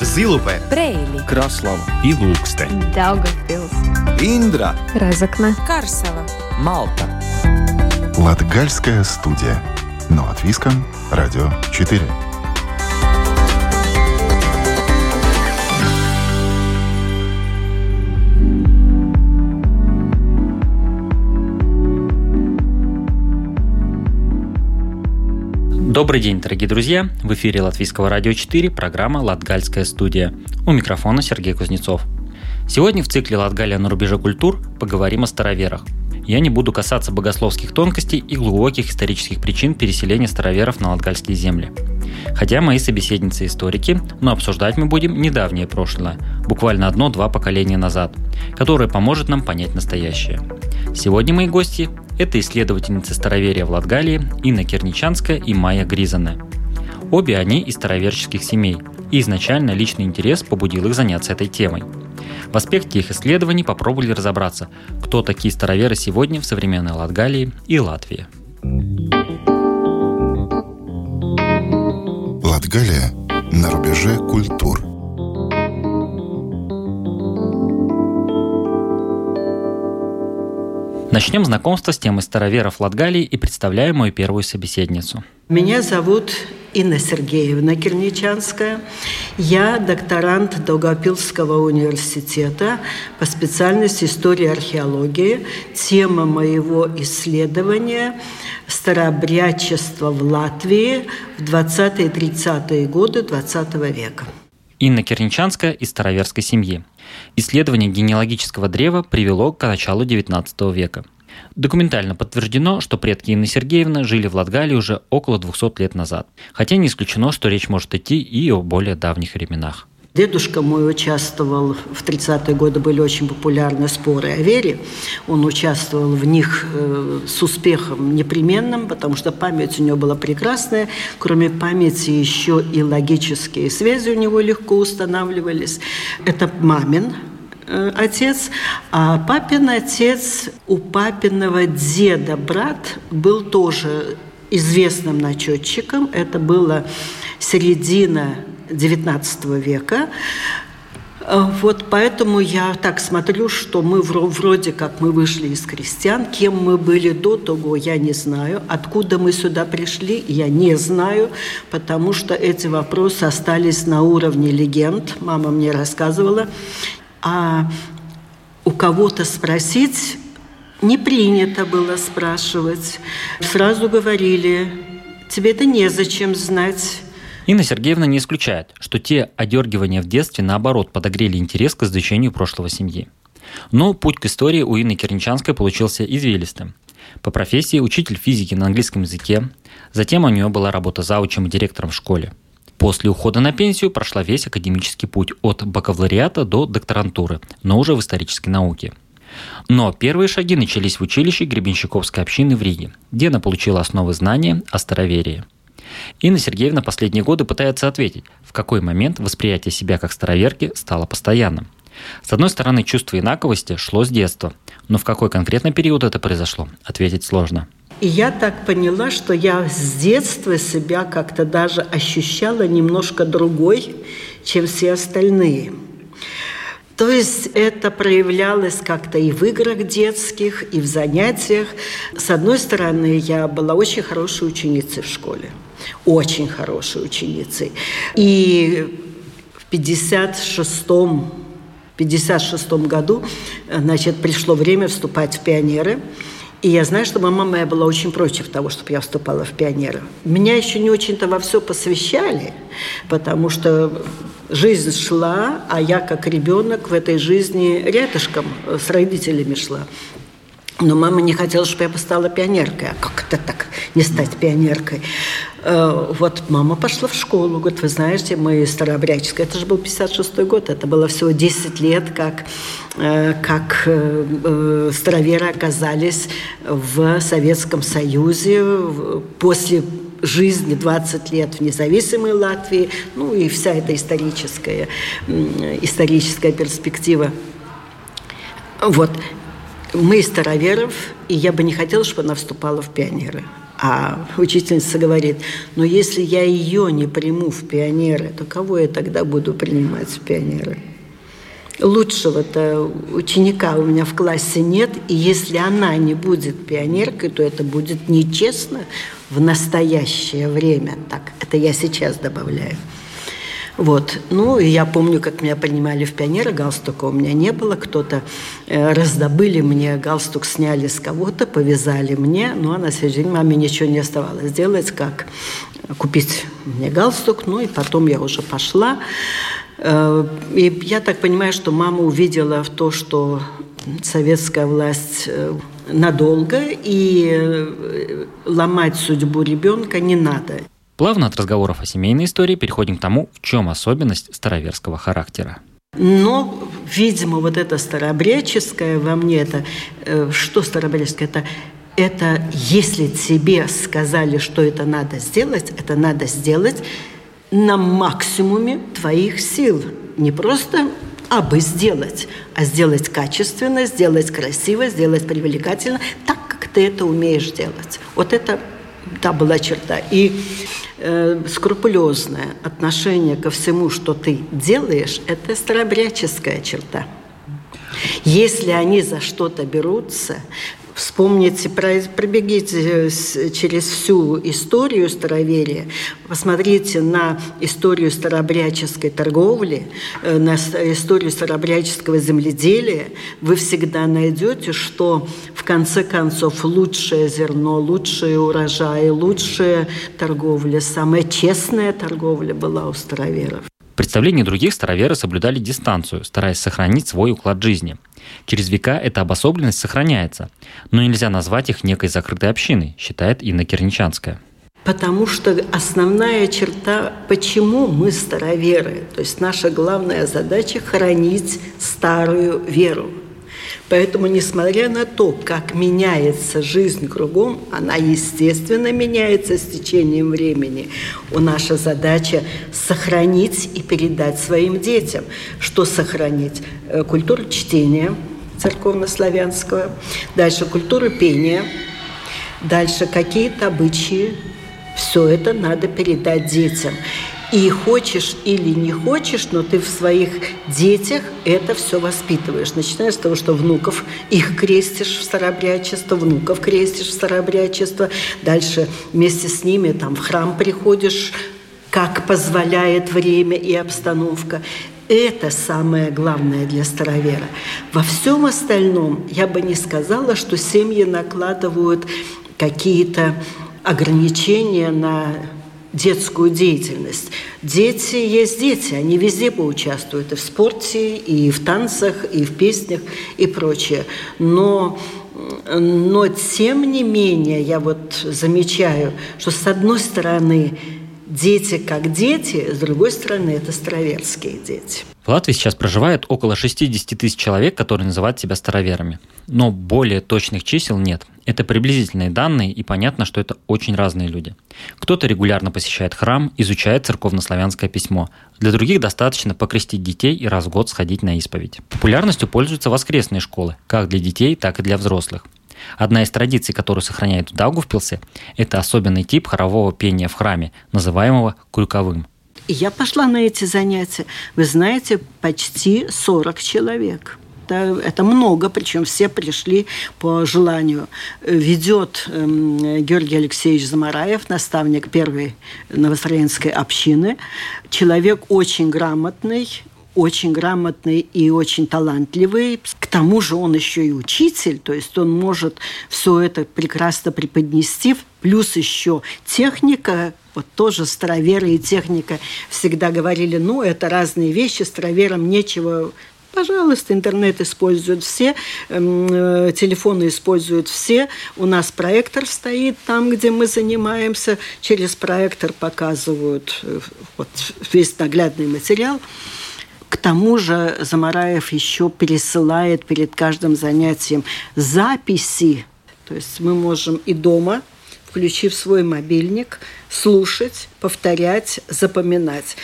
Зилупе, Брейли, Краслава и Лукстен. Daugavpils, Индра, Разокна. Карсела. Малта. Латгальская студия. Но от Виска, Радио 4. Добрый день, дорогие друзья! В эфире Латвийского радио 4 программа «Латгальская студия». У микрофона Сергей Кузнецов. Сегодня в цикле «Латгалия на рубеже культур» поговорим о староверах. Я не буду касаться богословских тонкостей и глубоких исторических причин переселения староверов на латгальские земли. Хотя мои собеседницы историки, но обсуждать мы будем недавнее прошлое, буквально одно-два поколения назад, которое поможет нам понять настоящее. Сегодня мои гости – это исследовательницы староверия в Латгалии Инна Керничанская и Майя Гризана. Обе они из староверческих семей, и изначально личный интерес побудил их заняться этой темой. В аспекте их исследований попробовали разобраться, кто такие староверы сегодня в современной Латгалии и Латвии. Латгалия на рубеже культур. Начнем знакомство с темой староверов Латгалии и представляю мою первую собеседницу. Меня зовут Инна Сергеевна Керничанская. Я докторант Долгопилского университета по специальности истории археологии. Тема моего исследования – старообрядчество в Латвии в 20-30-е годы XX века. Инна Керничанская из староверской семьи. Исследование генеалогического древа привело к началу XIX века. Документально подтверждено, что предки Инны Сергеевны жили в Латгалии уже около 200 лет назад. Хотя не исключено, что речь может идти и о более давних временах. Дедушка мой участвовал, в 30-е годы были очень популярны споры о вере. Он участвовал в них э, с успехом непременным, потому что память у него была прекрасная. Кроме памяти еще и логические связи у него легко устанавливались. Это мамин э, отец, а папин отец у папиного деда брат был тоже известным начетчиком. Это было середина XIX века. Вот поэтому я так смотрю, что мы вроде как мы вышли из крестьян. Кем мы были до того, я не знаю. Откуда мы сюда пришли, я не знаю, потому что эти вопросы остались на уровне легенд. Мама мне рассказывала. А у кого-то спросить не принято было спрашивать. Сразу говорили, тебе это незачем знать. Инна Сергеевна не исключает, что те одергивания в детстве, наоборот, подогрели интерес к изучению прошлого семьи. Но путь к истории у Инны Керничанской получился извилистым. По профессии учитель физики на английском языке, затем у нее была работа заучем и директором в школе. После ухода на пенсию прошла весь академический путь от бакалавриата до докторантуры, но уже в исторической науке. Но первые шаги начались в училище Гребенщиковской общины в Риге, где она получила основы знания о староверии – Инна Сергеевна последние годы пытается ответить, в какой момент восприятие себя как староверки стало постоянным. С одной стороны, чувство инаковости шло с детства, но в какой конкретный период это произошло, ответить сложно. И я так поняла, что я с детства себя как-то даже ощущала немножко другой, чем все остальные. То есть это проявлялось как-то и в играх детских, и в занятиях. С одной стороны, я была очень хорошей ученицей в школе очень хорошей ученицей. И в 56-м 56 году значит, пришло время вступать в пионеры. И я знаю, что мама моя была очень против того, чтобы я вступала в пионеры. Меня еще не очень-то во все посвящали, потому что жизнь шла, а я как ребенок в этой жизни рядышком с родителями шла. Но мама не хотела, чтобы я стала пионеркой. А как это так, не стать пионеркой? Э, вот мама пошла в школу, говорит, вы знаете, мы старообрядческая. Это же был 56 год, это было всего 10 лет, как, э, как э, староверы оказались в Советском Союзе после жизни 20 лет в независимой Латвии, ну и вся эта историческая, историческая перспектива. Вот мы из староверов, и я бы не хотела, чтобы она вступала в пионеры. А учительница говорит, но если я ее не приму в пионеры, то кого я тогда буду принимать в пионеры? Лучшего-то ученика у меня в классе нет, и если она не будет пионеркой, то это будет нечестно в настоящее время. Так, это я сейчас добавляю. Вот. Ну, и я помню, как меня принимали в пионеры, галстука у меня не было, кто-то э, раздобыли мне, галстук сняли с кого-то, повязали мне, ну, а на следующий день маме ничего не оставалось делать, как купить мне галстук, ну, и потом я уже пошла. Э, и я так понимаю, что мама увидела в то, что советская власть э, надолго, и э, ломать судьбу ребенка не надо. Плавно от разговоров о семейной истории переходим к тому, в чем особенность староверского характера. Но, видимо, вот это старообрядческое во мне, это э, что старообрядческое? Это, это если тебе сказали, что это надо сделать, это надо сделать на максимуме твоих сил. Не просто а бы сделать, а сделать качественно, сделать красиво, сделать привлекательно, так, как ты это умеешь делать. Вот это та была черта. И э, скрупулезное отношение ко всему, что ты делаешь, это старобряческая черта. Если они за что-то берутся, Вспомните, пробегите через всю историю староверия, посмотрите на историю старообрядческой торговли, э, на историю старообрядческого земледелия, вы всегда найдете, что в конце концов лучшее зерно, лучшие урожаи, лучшая торговля, самая честная торговля была у староверов. Представлении других староверы соблюдали дистанцию, стараясь сохранить свой уклад жизни. Через века эта обособленность сохраняется, но нельзя назвать их некой закрытой общиной, считает Инна Керничанская. Потому что основная черта, почему мы староверы, то есть наша главная задача – хранить старую веру – Поэтому, несмотря на то, как меняется жизнь кругом, она, естественно, меняется с течением времени. У наша задача сохранить и передать своим детям. Что сохранить? Э, культуру чтения церковно-славянского, дальше культуру пения, дальше какие-то обычаи. Все это надо передать детям. И хочешь или не хочешь, но ты в своих детях это все воспитываешь. Начиная с того, что внуков их крестишь в старообрядчество, внуков крестишь в старообрядчество. Дальше вместе с ними там в храм приходишь, как позволяет время и обстановка. Это самое главное для старовера. Во всем остальном я бы не сказала, что семьи накладывают какие-то ограничения на детскую деятельность. Дети есть дети, они везде поучаствуют и в спорте, и в танцах, и в песнях, и прочее. Но но тем не менее, я вот замечаю, что с одной стороны дети как дети, с другой стороны это староверские дети. В Латвии сейчас проживает около 60 тысяч человек, которые называют себя староверами. Но более точных чисел нет. Это приблизительные данные, и понятно, что это очень разные люди. Кто-то регулярно посещает храм, изучает церковнославянское письмо. Для других достаточно покрестить детей и раз в год сходить на исповедь. Популярностью пользуются воскресные школы, как для детей, так и для взрослых. Одна из традиций, которую сохраняют в Даугавпилсе, это особенный тип хорового пения в храме, называемого кульковым – я пошла на эти занятия. Вы знаете, почти 40 человек. Это, это много, причем все пришли по желанию. Ведет э, Георгий Алексеевич Замараев, наставник первой новостроенской общины. Человек очень грамотный, очень грамотный и очень талантливый. К тому же он еще и учитель, то есть он может все это прекрасно преподнести. Плюс еще техника, вот тоже староверы и техника всегда говорили, ну, это разные вещи, староверам нечего Пожалуйста, интернет используют все, эм, э, телефоны используют все. У нас проектор стоит там, где мы занимаемся. Через проектор показывают э, вот, весь наглядный материал. Тому же Замараев еще пересылает перед каждым занятием записи. То есть мы можем и дома, включив свой мобильник, слушать, повторять, запоминать.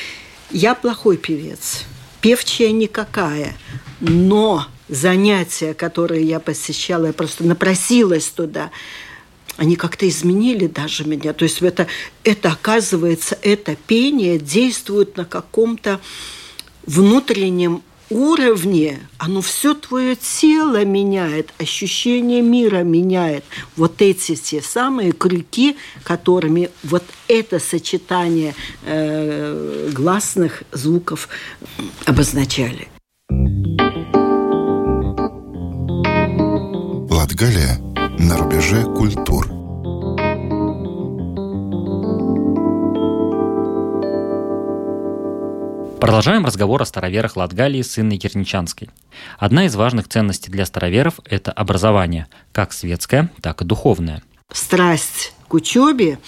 Я плохой певец, певчая никакая, но занятия, которые я посещала, я просто напросилась туда, они как-то изменили даже меня. То есть это, это оказывается, это пение действует на каком-то внутреннем уровне, оно все твое тело меняет, ощущение мира меняет. Вот эти те самые крюки, которыми вот это сочетание э, гласных звуков обозначали. Латгалия на рубеже культур. Продолжаем разговор о староверах Латгалии с Инной Керничанской. Одна из важных ценностей для староверов – это образование, как светское, так и духовное. Страсть к учебе,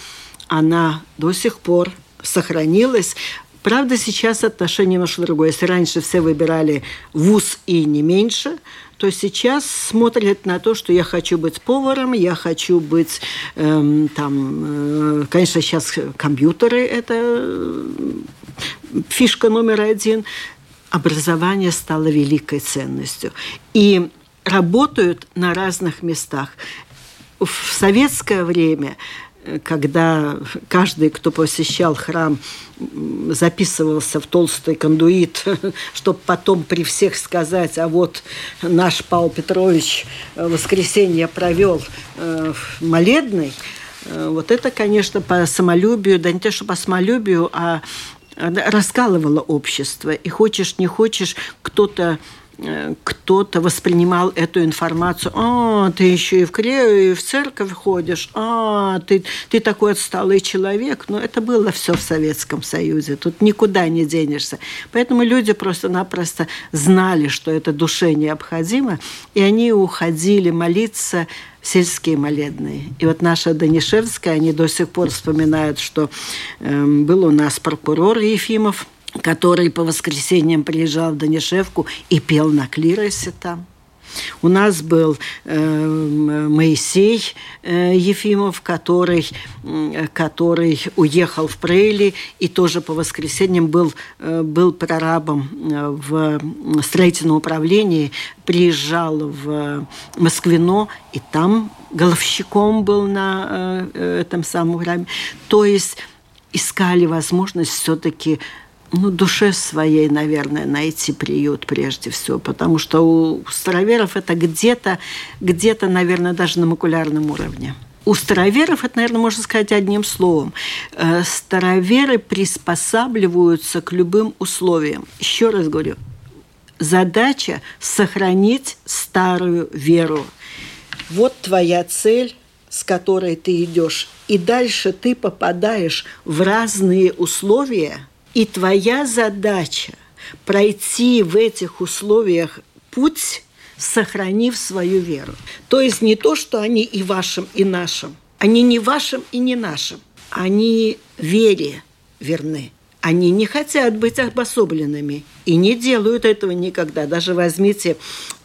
она до сих пор сохранилась. Правда, сейчас отношение немножко другое. Если раньше все выбирали вуз и не меньше, то сейчас смотрят на то, что я хочу быть поваром, я хочу быть эм, там, э, конечно, сейчас компьютеры это фишка номер один. Образование стало великой ценностью. И работают на разных местах. В советское время когда каждый, кто посещал храм, записывался в толстый кондуит, чтобы потом при всех сказать, а вот наш Павел Петрович воскресенье провел э, в молебной, э, вот это, конечно, по самолюбию, да не то, что по самолюбию, а раскалывало общество. И хочешь, не хочешь, кто-то э, кто-то воспринимал эту информацию. А, ты еще и в Крею, и в церковь ходишь. А, ты, ты такой отсталый человек. Но это было все в Советском Союзе. Тут никуда не денешься. Поэтому люди просто-напросто знали, что это душе необходимо. И они уходили молиться сельские молебные. И вот наша Данишевская, они до сих пор вспоминают, что э, был у нас прокурор Ефимов, который по воскресеньям приезжал в Данишевку и пел на клиросе там. У нас был э, Моисей э, Ефимов, который, э, который уехал в Прейли и тоже по воскресеньям был, э, был прорабом э, в строительном управлении, приезжал в Москвино, и там головщиком был на э, этом самом храме. То есть искали возможность все-таки ну, душе своей, наверное, найти приют прежде всего, потому что у староверов это где-то, где-то, наверное, даже на макулярном уровне. У староверов, это, наверное, можно сказать одним словом, э, староверы приспосабливаются к любым условиям. Еще раз говорю, задача – сохранить старую веру. Вот твоя цель, с которой ты идешь. И дальше ты попадаешь в разные условия – и твоя задача пройти в этих условиях путь, сохранив свою веру. То есть не то, что они и вашим, и нашим. Они не вашим и не нашим. Они вере верны. Они не хотят быть обособленными и не делают этого никогда. Даже возьмите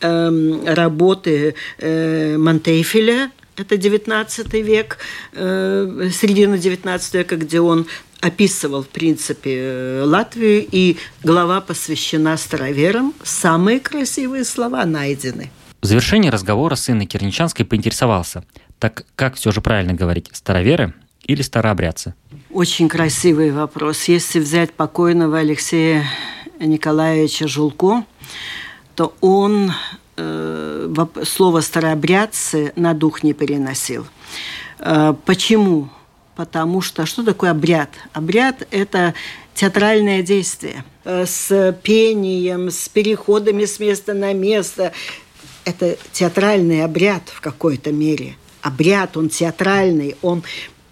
э, работы э, Монтейфеля, это 19 век, э, середина 19 века, где он описывал, в принципе, э, Латвию, и глава посвящена староверам. Самые красивые слова найдены. В завершении разговора с Инной Керничанской поинтересовался, так как все же правильно говорить, староверы или старообрядцы? Очень красивый вопрос. Если взять покойного Алексея Николаевича Жулко, то он слово «старообрядцы» на дух не переносил. Э, почему? потому что что такое обряд? Обряд – это театральное действие э, с пением, с переходами с места на место. Это театральный обряд в какой-то мере. Обряд, он театральный, он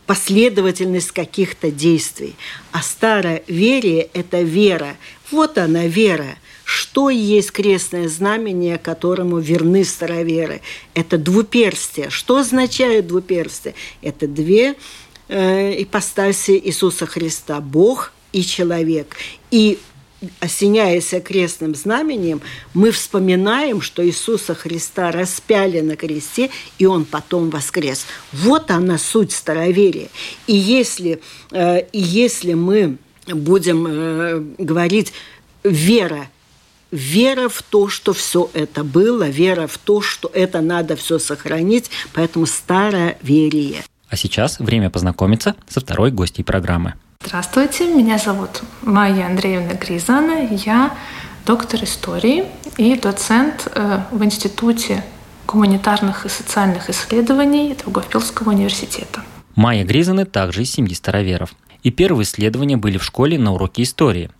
последовательность каких-то действий. А старое верие – это вера. Вот она, вера. Что есть крестное знамение, которому верны староверы? Это двуперстие. Что означает двуперстие? Это две э, ипостаси Иисуса Христа, Бог и человек. И осеняясь крестным знаменем, мы вспоминаем, что Иисуса Христа распяли на кресте, и Он потом воскрес. Вот она суть староверия. И если, э, и если мы будем э, говорить «вера», вера в то, что все это было, вера в то, что это надо все сохранить, поэтому старое верие. А сейчас время познакомиться со второй гостьей программы. Здравствуйте, меня зовут Майя Андреевна Гризана, я доктор истории и доцент э, в Институте гуманитарных и социальных исследований Даугавпилского университета. Майя Гризаны также из семьи староверов. И первые исследования были в школе на уроке истории.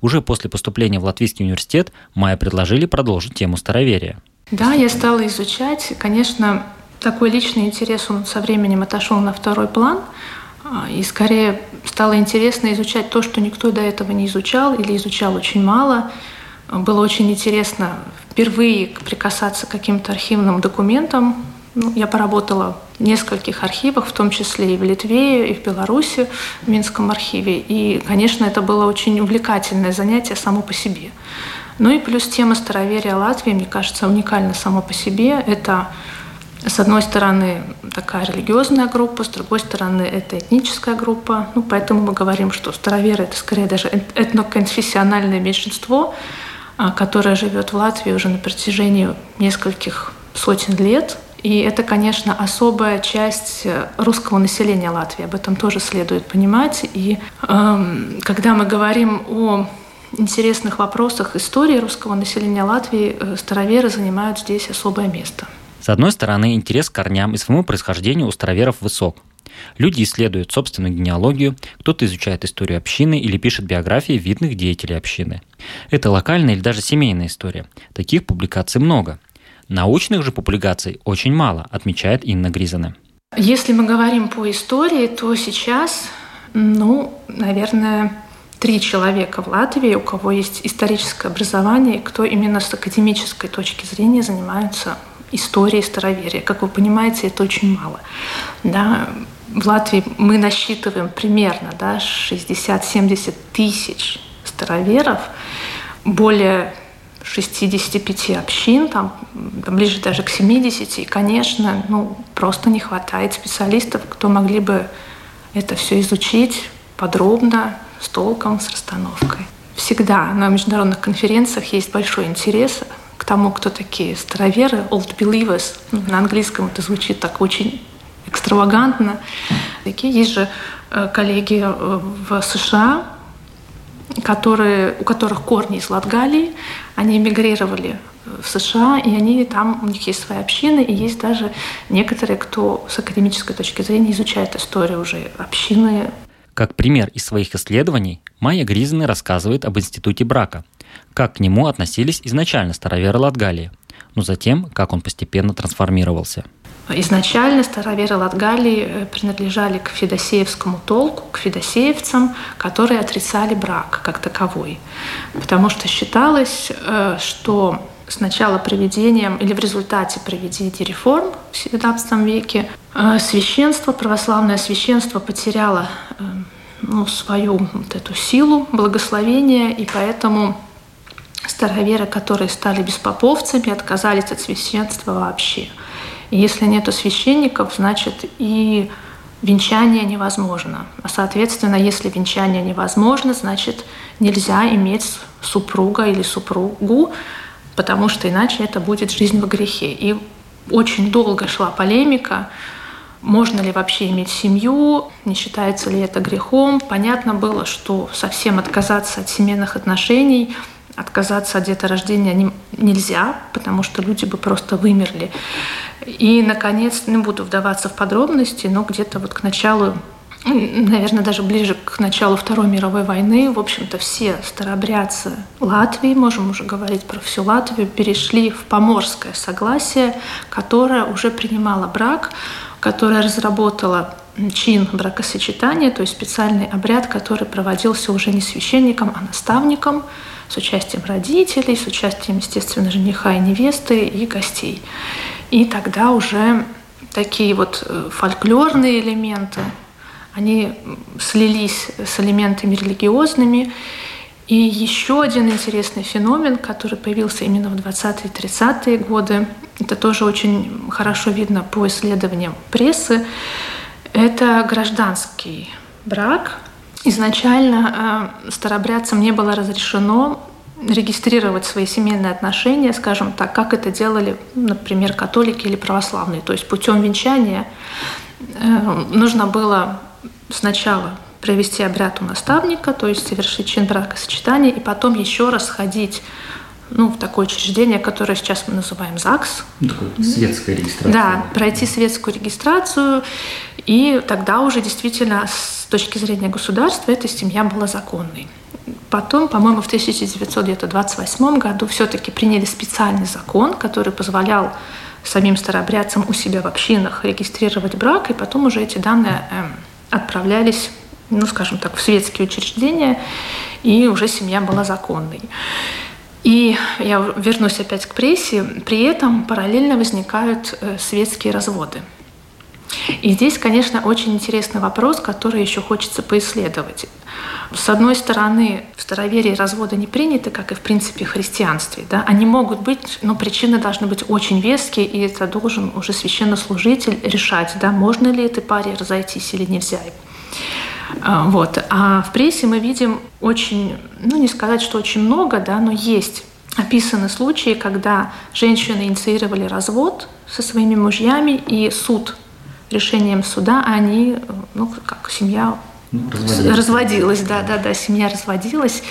Уже после поступления в Латвийский университет Майя предложили продолжить тему староверия. Да, я стала изучать. Конечно, такой личный интерес, он со временем отошел на второй план. А, и скорее стало интересно изучать то, что никто до этого не изучал или изучал очень мало – было очень интересно впервые прикасаться к каким-то архивным документам. Ну, я поработала в нескольких архивах, в том числе и в Литве, и в Беларуси, в Минском архиве. И, конечно, это было очень увлекательное занятие само по себе. Ну и плюс тема староверия Латвии, мне кажется, уникальна само по себе. Это с одной стороны, такая религиозная группа, с другой стороны, это этническая группа. Ну, поэтому мы говорим, что староверы – это скорее даже этноконфессиональное меньшинство, а, которая живет в Латвии уже на протяжении нескольких сотен лет. И это, конечно, особая часть э, русского населения Латвии. Об этом тоже следует понимать. И э, когда мы говорим о интересных вопросах истории русского населения Латвии, э, староверы занимают здесь особое место. С одной стороны, интерес к корням и своему происхождению у староверов высок – Люди исследуют собственную генеалогию, кто-то изучает историю общины или пишет биографии видных деятелей общины. Это локальная или даже семейная история. Таких публикаций много. Научных же публикаций очень мало, отмечает Инна Гризана. Если мы говорим по истории, то сейчас, ну, наверное, три человека в Латвии, у кого есть историческое образование, кто именно с академической точки зрения занимаются историей староверия. Как вы понимаете, это очень мало. Да, в Латвии мы насчитываем примерно да, 60-70 тысяч староверов, более 65 общин, там, ближе даже к 70, и, конечно, ну, просто не хватает специалистов, кто могли бы это все изучить подробно, с толком, с расстановкой. Всегда на международных конференциях есть большой интерес к тому, кто такие староверы, old believers. Ну, на английском это звучит так очень экстравагантно. Такие есть же э, коллеги э, в США, которые, у которых корни из Латгалии, они эмигрировали в США, и они там, у них есть свои общины, и есть даже некоторые, кто с академической точки зрения изучает историю уже общины. Как пример из своих исследований, Майя Гризны рассказывает об институте брака, как к нему относились изначально староверы Латгалии, но затем, как он постепенно трансформировался – Изначально староверы Латгалии э, принадлежали к федосеевскому толку, к федосеевцам, которые отрицали брак как таковой. Потому что считалось, э, что сначала проведением или в результате проведения реформ в XVII веке э, священство, православное священство потеряло ну, свою вот эту силу благословения, и поэтому староверы, которые стали беспоповцами, отказались от священства вообще – и если нет священников, значит и венчание невозможно. А соответственно, если венчание невозможно, значит нельзя иметь супруга или супругу, потому что иначе это будет жизнь во грехе. И очень долго шла полемика, можно ли вообще иметь семью, не считается ли это грехом. Понятно было, что совсем отказаться от семейных отношений отказаться от деторождения нельзя, потому что люди бы просто вымерли. И, наконец, не буду вдаваться в подробности, но где-то вот к началу наверное, даже ближе к началу Второй мировой войны, в общем-то, все старобрядцы Латвии, можем уже говорить про всю Латвию, перешли в поморское согласие, которое уже принимало брак, которое разработало чин бракосочетания, то есть специальный обряд, который проводился уже не священником, а наставником, с участием родителей, с участием, естественно, жениха и невесты и гостей. И тогда уже такие вот э, фольклорные элементы, они слились с элементами религиозными. И еще один интересный феномен, который появился именно в 20-е 30-е годы, это тоже очень хорошо видно по исследованиям прессы, это гражданский брак. Изначально э, старобрядцам не было разрешено регистрировать свои семейные отношения, скажем так, как это делали, например, католики или православные. То есть путем венчания э, нужно было сначала провести обряд у наставника, то есть совершить чин бракосочетания, и потом еще раз ходить ну, в такое учреждение, которое сейчас мы называем ЗАГС. Такое светская регистрация. Да, пройти светскую регистрацию, и тогда уже действительно с точки зрения государства эта семья была законной. Потом, по-моему, в 1928 году все-таки приняли специальный закон, который позволял самим старообрядцам у себя в общинах регистрировать брак, и потом уже эти данные э, отправлялись, ну, скажем так, в светские учреждения, и уже семья была законной. И я вернусь опять к прессе. При этом параллельно возникают э, светские разводы. И здесь, конечно, очень интересный вопрос, который еще хочется поисследовать. С одной стороны, в староверии разводы не приняты, как и в принципе в христианстве. Да? Они могут быть, но причины должны быть очень веские, и это должен уже священнослужитель решать, да, можно ли этой паре разойтись или нельзя. А, вот. А в прессе мы видим очень, ну не сказать, что очень много, да, но есть описаны случаи, когда женщины инициировали развод со своими мужьями, и суд решением суда они, ну как семья ну, разводилась. разводилась, да, да, да, семья разводилась.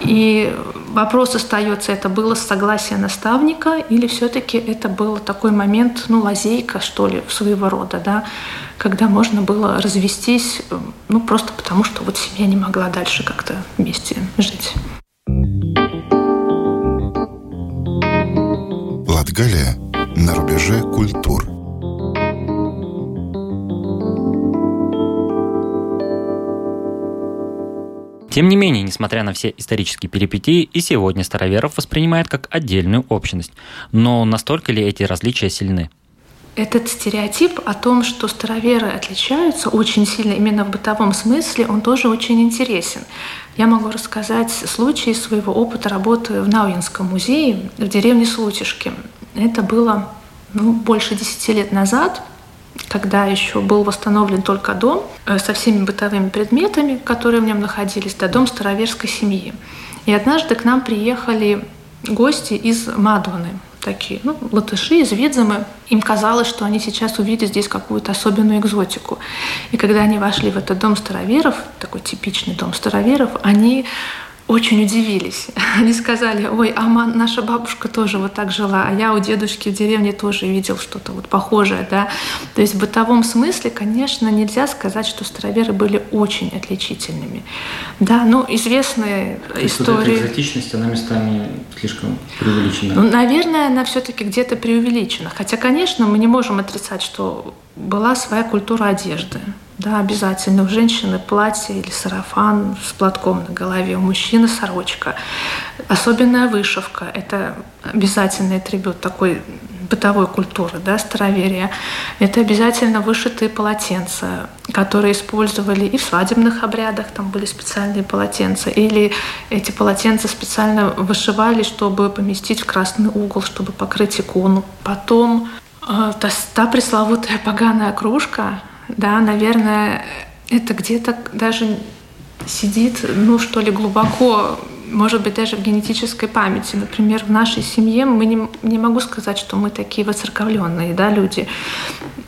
И вопрос остается, это было согласие наставника или все-таки это был такой момент, ну, лазейка, что ли, своего рода, да, когда можно было развестись, ну, просто потому что вот семья не могла дальше как-то вместе жить. Латгалия на рубеже культур. Тем не менее, несмотря на все исторические перипетии, и сегодня староверов воспринимают как отдельную общность. Но настолько ли эти различия сильны? Этот стереотип о том, что староверы отличаются очень сильно именно в бытовом смысле, он тоже очень интересен. Я могу рассказать случай своего опыта работы в Науинском музее в деревне Слутишки. Это было ну, больше десяти лет назад когда еще был восстановлен только дом э, со всеми бытовыми предметами, которые в нем находились, да, дом староверской семьи. И однажды к нам приехали гости из Мадоны, такие, ну, латыши из Видзамы. Им казалось, что они сейчас увидят здесь какую-то особенную экзотику. И когда они вошли в этот дом староверов, такой типичный дом староверов, они очень удивились. Они сказали, ой, а наша бабушка тоже вот так жила, а я у дедушки в деревне тоже видел что-то вот похожее, да. То есть в бытовом смысле, конечно, нельзя сказать, что староверы были очень отличительными. Да, ну, известные То истории... Вот экзотичность, она местами слишком преувеличена. Ну, наверное, она все-таки где-то преувеличена. Хотя, конечно, мы не можем отрицать, что была своя культура одежды. Да, обязательно. У женщины платье или сарафан с платком на голове, у мужчины сорочка. Особенная вышивка – это обязательный атрибут такой бытовой культуры, да, староверия. Это обязательно вышитые полотенца, которые использовали и в свадебных обрядах, там были специальные полотенца, или эти полотенца специально вышивали, чтобы поместить в красный угол, чтобы покрыть икону. Потом э, та, та пресловутая поганая кружка, да, наверное, это где-то даже сидит, ну что ли, глубоко, может быть, даже в генетической памяти. Например, в нашей семье мы не, не могу сказать, что мы такие воцерковленные да, люди,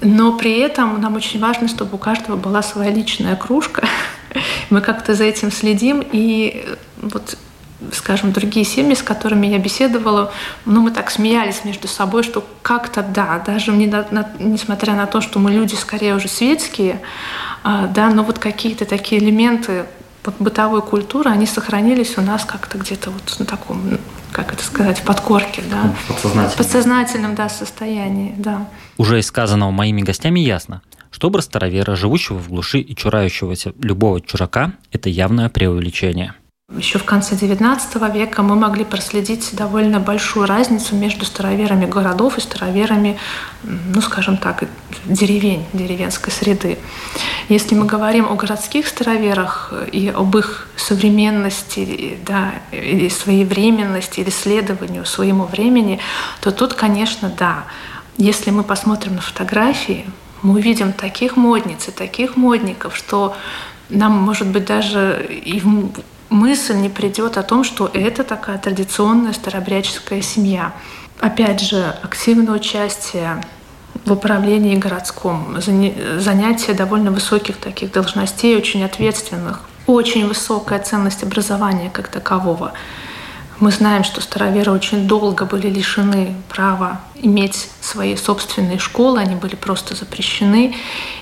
но при этом нам очень важно, чтобы у каждого была своя личная кружка. Мы как-то за этим следим, и вот скажем, другие семьи, с которыми я беседовала, ну, мы так смеялись между собой, что как-то да, даже не на, на, несмотря на то, что мы люди скорее уже светские, а, да, но вот какие-то такие элементы вот бытовой культуры, они сохранились у нас как-то где-то вот на таком, как это сказать, в подкорке, да. В подсознательном. подсознательном, да, состоянии, да. Уже из сказанного моими гостями ясно, что образ старовера, живущего в глуши и чурающегося любого чужака, это явное преувеличение – еще в конце XIX века мы могли проследить довольно большую разницу между староверами городов и староверами, ну, скажем так, деревень, деревенской среды. Если мы говорим о городских староверах и об их современности, да, или своевременности, или следованию своему времени, то тут, конечно, да. Если мы посмотрим на фотографии, мы увидим таких модниц и таких модников, что нам, может быть, даже и мысль не придет о том, что это такая традиционная старообрядческая семья. Опять же, активное участие в управлении городском, занятие довольно высоких таких должностей, очень ответственных, очень высокая ценность образования как такового – мы знаем, что староверы очень долго были лишены права иметь свои собственные школы, они были просто запрещены.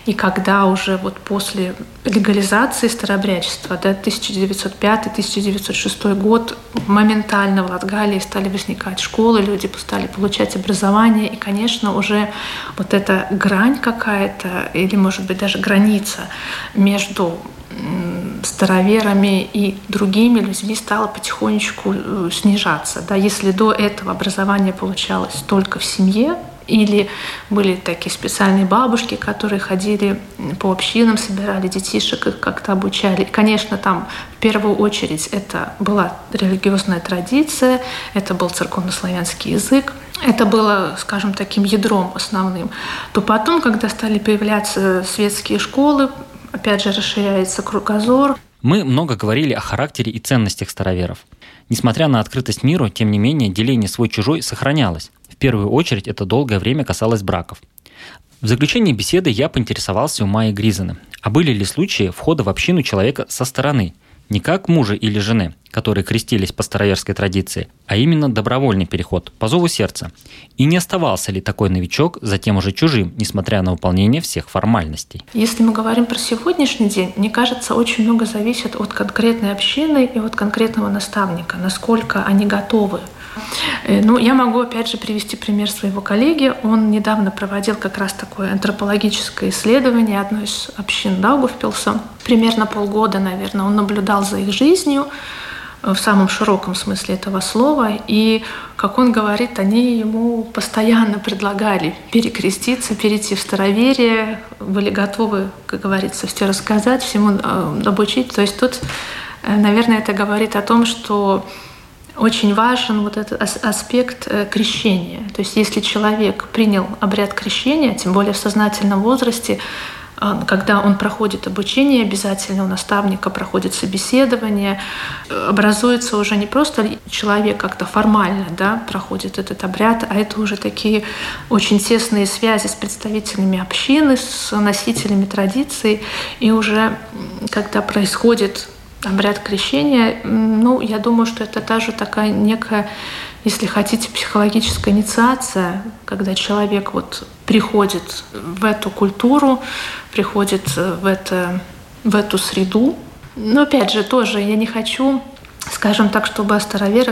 И когда уже вот после легализации старообрядчества, да, 1905-1906 год, моментально в Латгалии стали возникать школы, люди стали получать образование, и, конечно, уже вот эта грань какая-то, или, может быть, даже граница между староверами и другими людьми стало потихонечку э, снижаться. Да, если до этого образование получалось только в семье, или были такие специальные бабушки, которые ходили по общинам, собирали детишек, их как-то обучали. Конечно, там в первую очередь это была религиозная традиция, это был церковнославянский язык, это было, скажем, таким ядром основным. То потом, когда стали появляться светские школы, опять же, расширяется кругозор. Мы много говорили о характере и ценностях староверов. Несмотря на открытость миру, тем не менее, деление свой-чужой сохранялось. В первую очередь это долгое время касалось браков. В заключении беседы я поинтересовался у Майи Гризаны, а были ли случаи входа в общину человека со стороны, не как мужа или жены, которые крестились по староверской традиции, а именно добровольный переход, по зову сердца. И не оставался ли такой новичок затем уже чужим, несмотря на выполнение всех формальностей? Если мы говорим про сегодняшний день, мне кажется, очень много зависит от конкретной общины и от конкретного наставника, насколько они готовы ну, я могу, опять же, привести пример своего коллеги. Он недавно проводил как раз такое антропологическое исследование одной из общин Даугавпилса. Примерно полгода, наверное, он наблюдал за их жизнью э, в самом широком смысле этого слова. И, как он говорит, они ему постоянно предлагали перекреститься, перейти в староверие, были готовы, как говорится, все рассказать, всему э, обучить. То есть тут, наверное, это говорит о том, что очень важен вот этот аспект э, крещения. То есть если человек принял обряд крещения, тем более в сознательном возрасте, э, когда он проходит обучение, обязательно у наставника проходит собеседование, э, образуется уже не просто человек как-то формально да, проходит этот обряд, а это уже такие очень тесные связи с представителями общины, с носителями традиций. И уже когда происходит обряд крещения, ну, я думаю, что это тоже такая некая, если хотите, психологическая инициация, когда человек вот приходит в эту культуру, приходит в, это, в эту среду. Но опять же, тоже я не хочу скажем так, чтобы о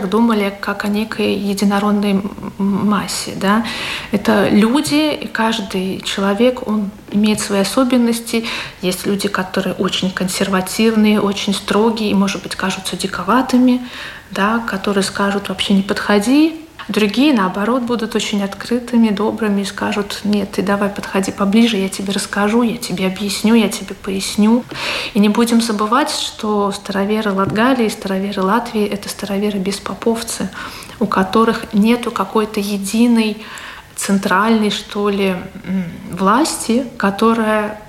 думали как о некой единородной массе. Да? Это люди, и каждый человек, он имеет свои особенности. Есть люди, которые очень консервативные, очень строгие и, может быть, кажутся диковатыми, да, которые скажут «вообще не подходи», Другие, наоборот, будут очень открытыми, добрыми и скажут, нет, ты давай подходи поближе, я тебе расскажу, я тебе объясню, я тебе поясню. И не будем забывать, что староверы Латгалии староверы Латвии — это староверы-беспоповцы, у которых нету какой-то единой центральной, что ли, власти, которая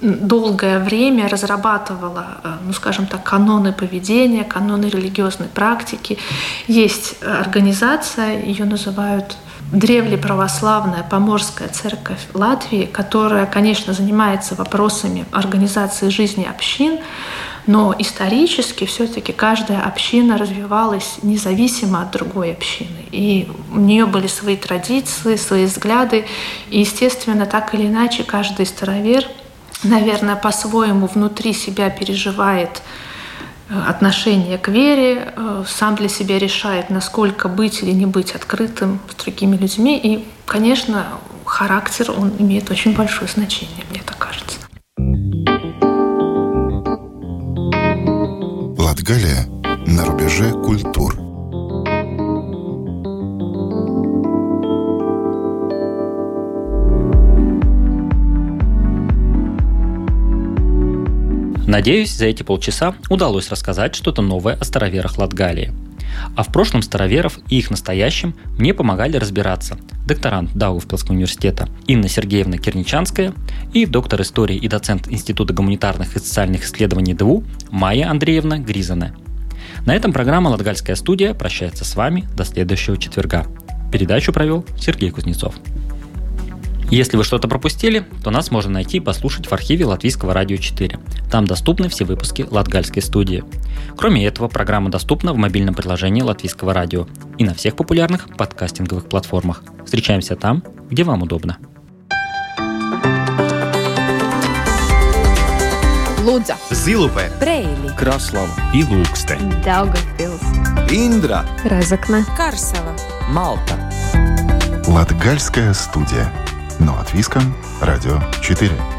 долгое время разрабатывала, э, ну, скажем так, каноны поведения, каноны религиозной практики. Есть организация, ее называют древлеправославная поморская церковь Латвии, которая, конечно, занимается вопросами организации жизни общин, но исторически все-таки каждая община развивалась независимо от другой общины. И у нее были свои традиции, свои взгляды. И, естественно, так или иначе, каждый старовер наверное, по-своему внутри себя переживает э, отношение к вере, э, сам для себя решает, насколько быть или не быть открытым с другими людьми. И, конечно, характер, он имеет очень большое значение, мне так кажется. Латгалия на рубеже культур – Надеюсь, за эти полчаса удалось рассказать что-то новое о староверах Латгалии. А в прошлом староверов и их настоящем мне помогали разбираться докторант Даугавпилского университета Инна Сергеевна Керничанская и доктор истории и доцент Института гуманитарных и социальных исследований ДВУ Майя Андреевна Гризана. На этом программа «Латгальская студия» прощается с вами до следующего четверга. Передачу провел Сергей Кузнецов. Если вы что-то пропустили, то нас можно найти и послушать в архиве Латвийского радио 4. Там доступны все выпуски Латгальской студии. Кроме этого, программа доступна в мобильном приложении Латвийского радио и на всех популярных подкастинговых платформах. Встречаемся там, где вам удобно. Лудза, Зилупе, Брейли, Краслава и Лукстен. Daugavpils, Индра, Разокна, Карсела. Малта. Латгальская студия. Но от Виском. Радио 4.